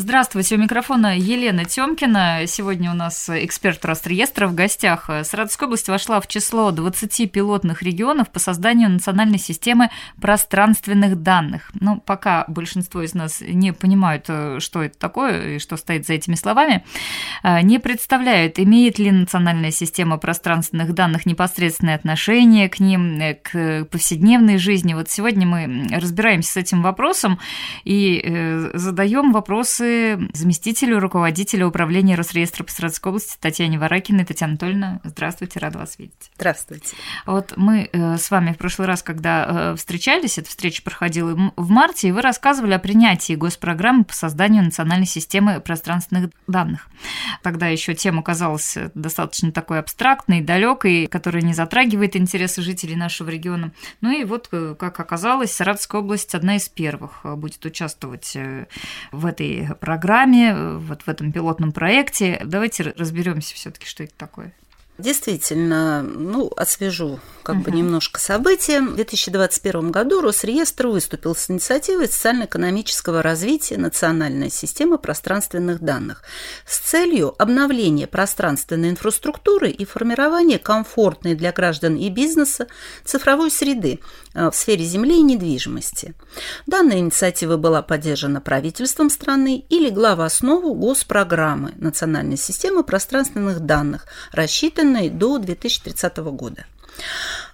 Здравствуйте, у микрофона Елена Тёмкина. Сегодня у нас эксперт Росреестра в гостях. Саратовская область вошла в число 20 пилотных регионов по созданию национальной системы пространственных данных. Ну, пока большинство из нас не понимают, э, что это такое и что стоит за этими словами, э, не представляют, имеет ли национальная система пространственных данных непосредственное отношение к ним, э, к повседневной жизни. Вот сегодня мы разбираемся с этим вопросом и задаем вопросы заместителю руководителя управления Росреестра по Саратовской области Татьяне Варакиной. Татьяна Анатольевна, здравствуйте, рада вас видеть. Здравствуйте. Вот мы э, с вами в прошлый раз, когда э, встречались, эта встреча проходила в марте, и вы рассказывали о принятии госпрограммы по созданию национальной системы пространственных данных. Тогда еще тема казалась достаточно такой абстрактной, далекой, которая не затрагивает интересы жителей нашего региона. Ну и вот, э, как оказалось, Саратовская область одна из первых будет участвовать в этой программе, вот в этом пилотном проекте. Давайте разберемся все-таки, что это такое. Действительно, ну, освежу как угу. бы немножко события. В 2021 году Росреестр выступил с инициативой социально-экономического развития национальной системы пространственных данных с целью обновления пространственной инфраструктуры и формирования комфортной для граждан и бизнеса цифровой среды э, в сфере земли и недвижимости. Данная инициатива была поддержана правительством страны и легла в основу госпрограммы национальной системы пространственных данных, рассчитанной завершенной до 2030 года.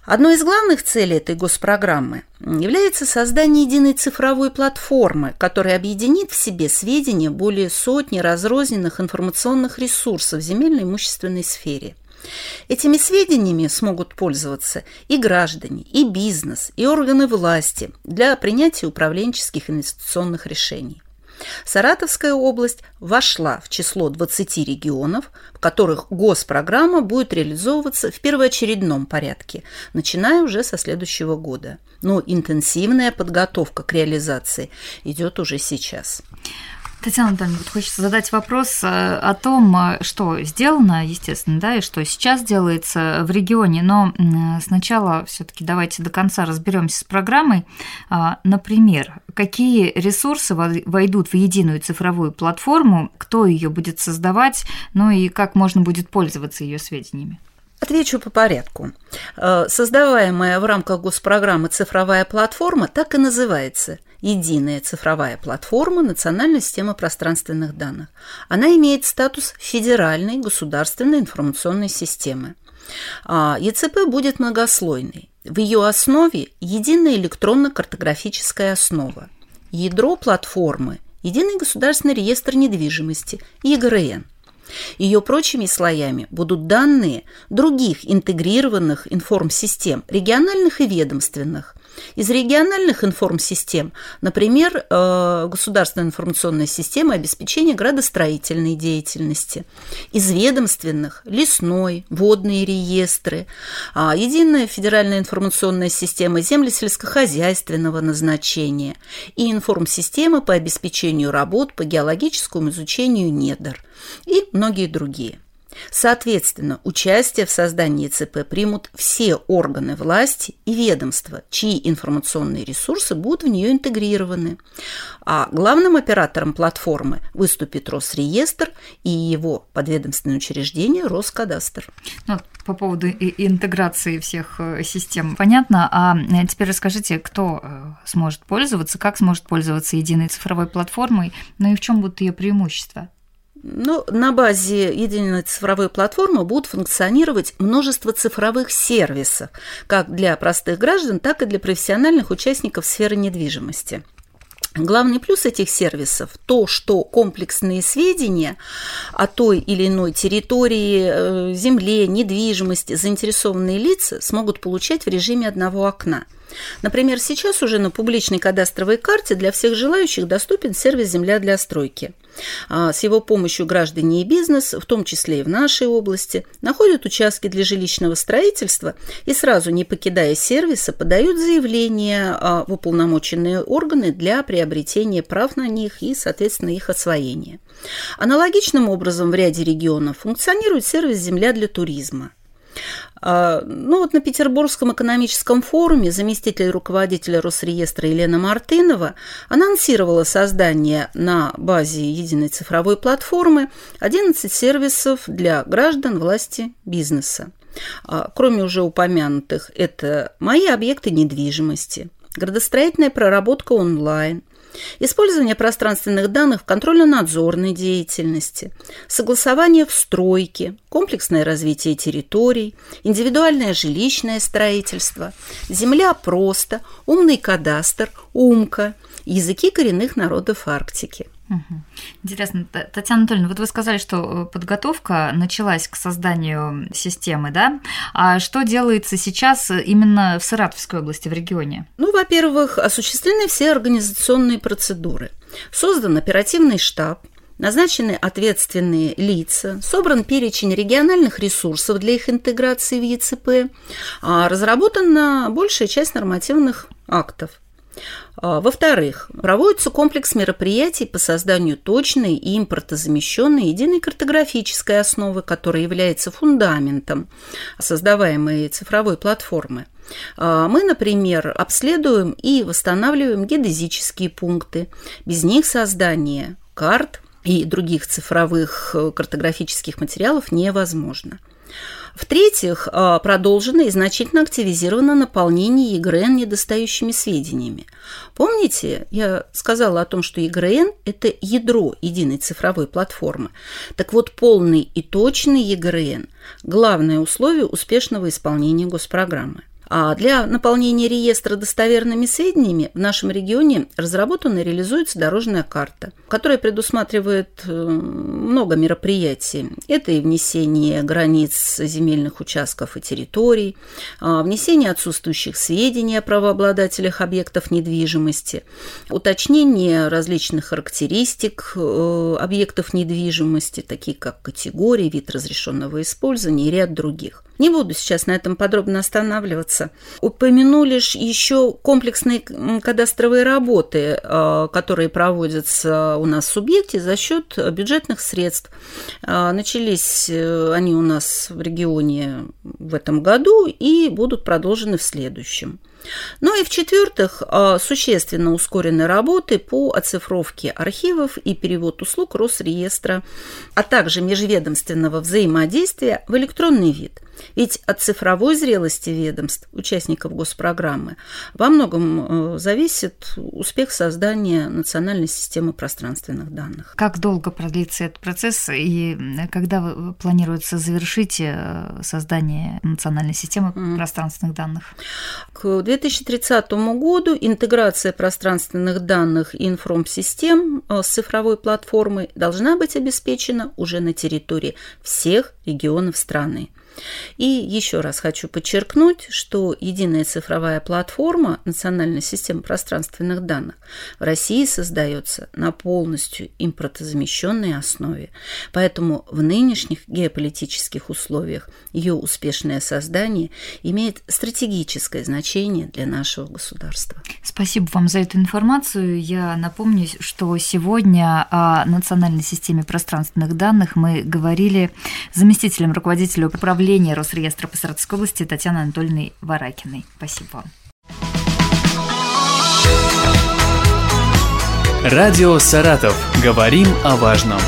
Одной из главных целей этой госпрограммы является создание единой цифровой платформы, которая объединит в себе сведения более сотни разрозненных информационных ресурсов в земельной имущественной сфере. Этими сведениями смогут пользоваться и граждане, и бизнес, и органы власти для принятия управленческих инвестиционных решений. Саратовская область вошла в число 20 регионов, в которых госпрограмма будет реализовываться в первоочередном порядке, начиная уже со следующего года. Но интенсивная подготовка к реализации идет уже сейчас. Татьяна Анатольевна, вот хочется задать вопрос э, о том, э, что сделано, естественно, да, и что сейчас делается в регионе, но сначала все таки давайте до конца разберемся с программой. А, например, какие ресурсы войдут в единую цифровую платформу, кто ее будет создавать, ну и как можно будет пользоваться ее сведениями? Отвечу по порядку. Э, создаваемая в рамках госпрограммы цифровая платформа так и называется единая цифровая платформа национальной системы пространственных данных. Она имеет статус федеральной государственной информационной системы. А, ЕЦП будет многослойной. В ее основе единая электронно-картографическая основа. Ядро платформы – единый государственный реестр недвижимости, ЕГРН – ее прочими слоями будут данные других интегрированных информсистем, региональных и ведомственных, из региональных информсистем, например, э, государственная информационная система обеспечения градостроительной деятельности, из ведомственных – лесной, водные реестры, а, единая федеральная информационная система землесельскохозяйственного назначения и информсистема по обеспечению работ по геологическому изучению недр и многие другие – Соответственно, участие в создании ЦП примут все органы власти и ведомства, чьи информационные ресурсы будут в нее интегрированы. А главным оператором платформы выступит Росреестр и его подведомственное учреждение Роскадастр. Ну, по поводу интеграции всех э, систем понятно. А э, теперь расскажите, кто э, сможет пользоваться, как сможет пользоваться единой цифровой платформой, ну и в чем будут ее преимущества? Ну, на базе единой цифровой платформы будут функционировать множество цифровых сервисов, как для простых граждан, так и для профессиональных участников сферы недвижимости. Главный плюс этих сервисов – то, что комплексные сведения о той или иной территории, э, земле, недвижимости заинтересованные лица смогут получать в режиме одного окна – Например, сейчас уже на публичной кадастровой карте для всех желающих доступен сервис «Земля для стройки». А, с его помощью граждане и бизнес, в том числе и в нашей области, находят участки для жилищного строительства и сразу, не покидая сервиса, подают заявление а, в уполномоченные органы для приобретения прав на них и, соответственно, их освоения. Аналогичным образом в ряде регионов функционирует сервис «Земля для туризма». А, ну вот на Петербургском экономическом форуме заместитель руководителя Росреестра Елена Мартынова анонсировала создание на базе единой цифровой платформы 11 сервисов для граждан, власти, бизнеса. А, кроме уже упомянутых, это мои объекты недвижимости, градостроительная проработка онлайн, использование пространственных данных в контрольно-надзорной деятельности, согласование в стройке, комплексное развитие территорий, индивидуальное жилищное строительство, земля просто, умный кадастр, умка, языки коренных народов Арктики. Интересно, Татьяна Анатольевна, вот вы сказали, что э, подготовка началась к созданию системы, да? А что делается сейчас именно в Саратовской области, в регионе? Ну, во-первых, осуществлены все организационные процедуры. Создан оперативный штаб, назначены ответственные лица, собран перечень региональных ресурсов для их интеграции в ЕЦП, а разработана большая часть нормативных актов – во-вторых, проводится комплекс мероприятий по созданию точной и импортозамещенной единой картографической основы, которая является фундаментом создаваемой цифровой платформы. А, мы, например, обследуем и восстанавливаем геодезические пункты. Без них создание карт и других цифровых э, картографических материалов невозможно. В-третьих, а, продолжено и значительно активизировано наполнение ЕГРН недостающими сведениями. Помните, я сказала о том, что ЕГРН – это ядро единой цифровой платформы. Так вот, полный и точный ЕГРН – главное условие успешного исполнения госпрограммы. А для наполнения реестра достоверными сведениями в нашем регионе разработана и реализуется дорожная карта, которая предусматривает э, много мероприятий. Это и внесение границ земельных участков и территорий, а, внесение отсутствующих сведений о правообладателях объектов недвижимости, уточнение различных характеристик э, объектов недвижимости, такие как категории, вид разрешенного использования и ряд других. Не буду сейчас на этом подробно останавливаться. Упомяну лишь еще комплексные кадастровые работы, э, которые проводятся у нас в субъекте за счет бюджетных средств. Э, начались э, они у нас в регионе в этом году и будут продолжены в следующем. Ну и в-четвертых, существенно ускорены работы по оцифровке архивов и перевод услуг Росреестра, а также межведомственного взаимодействия в электронный вид – ведь от цифровой зрелости ведомств, участников госпрограммы, во многом э, зависит успех создания национальной системы пространственных данных. Как долго продлится этот процесс и когда планируется завершить э, создание национальной системы mm. пространственных данных? К 2030 году интеграция пространственных данных и информсистем э, с цифровой платформой должна быть обеспечена уже на территории всех регионов страны. И еще раз хочу подчеркнуть, что единая цифровая платформа национальной системы пространственных данных в России создается на полностью импортозамещенной основе. Поэтому в нынешних геополитических условиях ее успешное создание имеет стратегическое значение для нашего государства. Спасибо вам за эту информацию. Я напомню, что сегодня о национальной системе пространственных данных мы говорили заместителем руководителя управления управления Росреестра по Саратовской области Татьяной Анатольевной Варакиной. Спасибо вам. Радио «Саратов». Говорим о важном.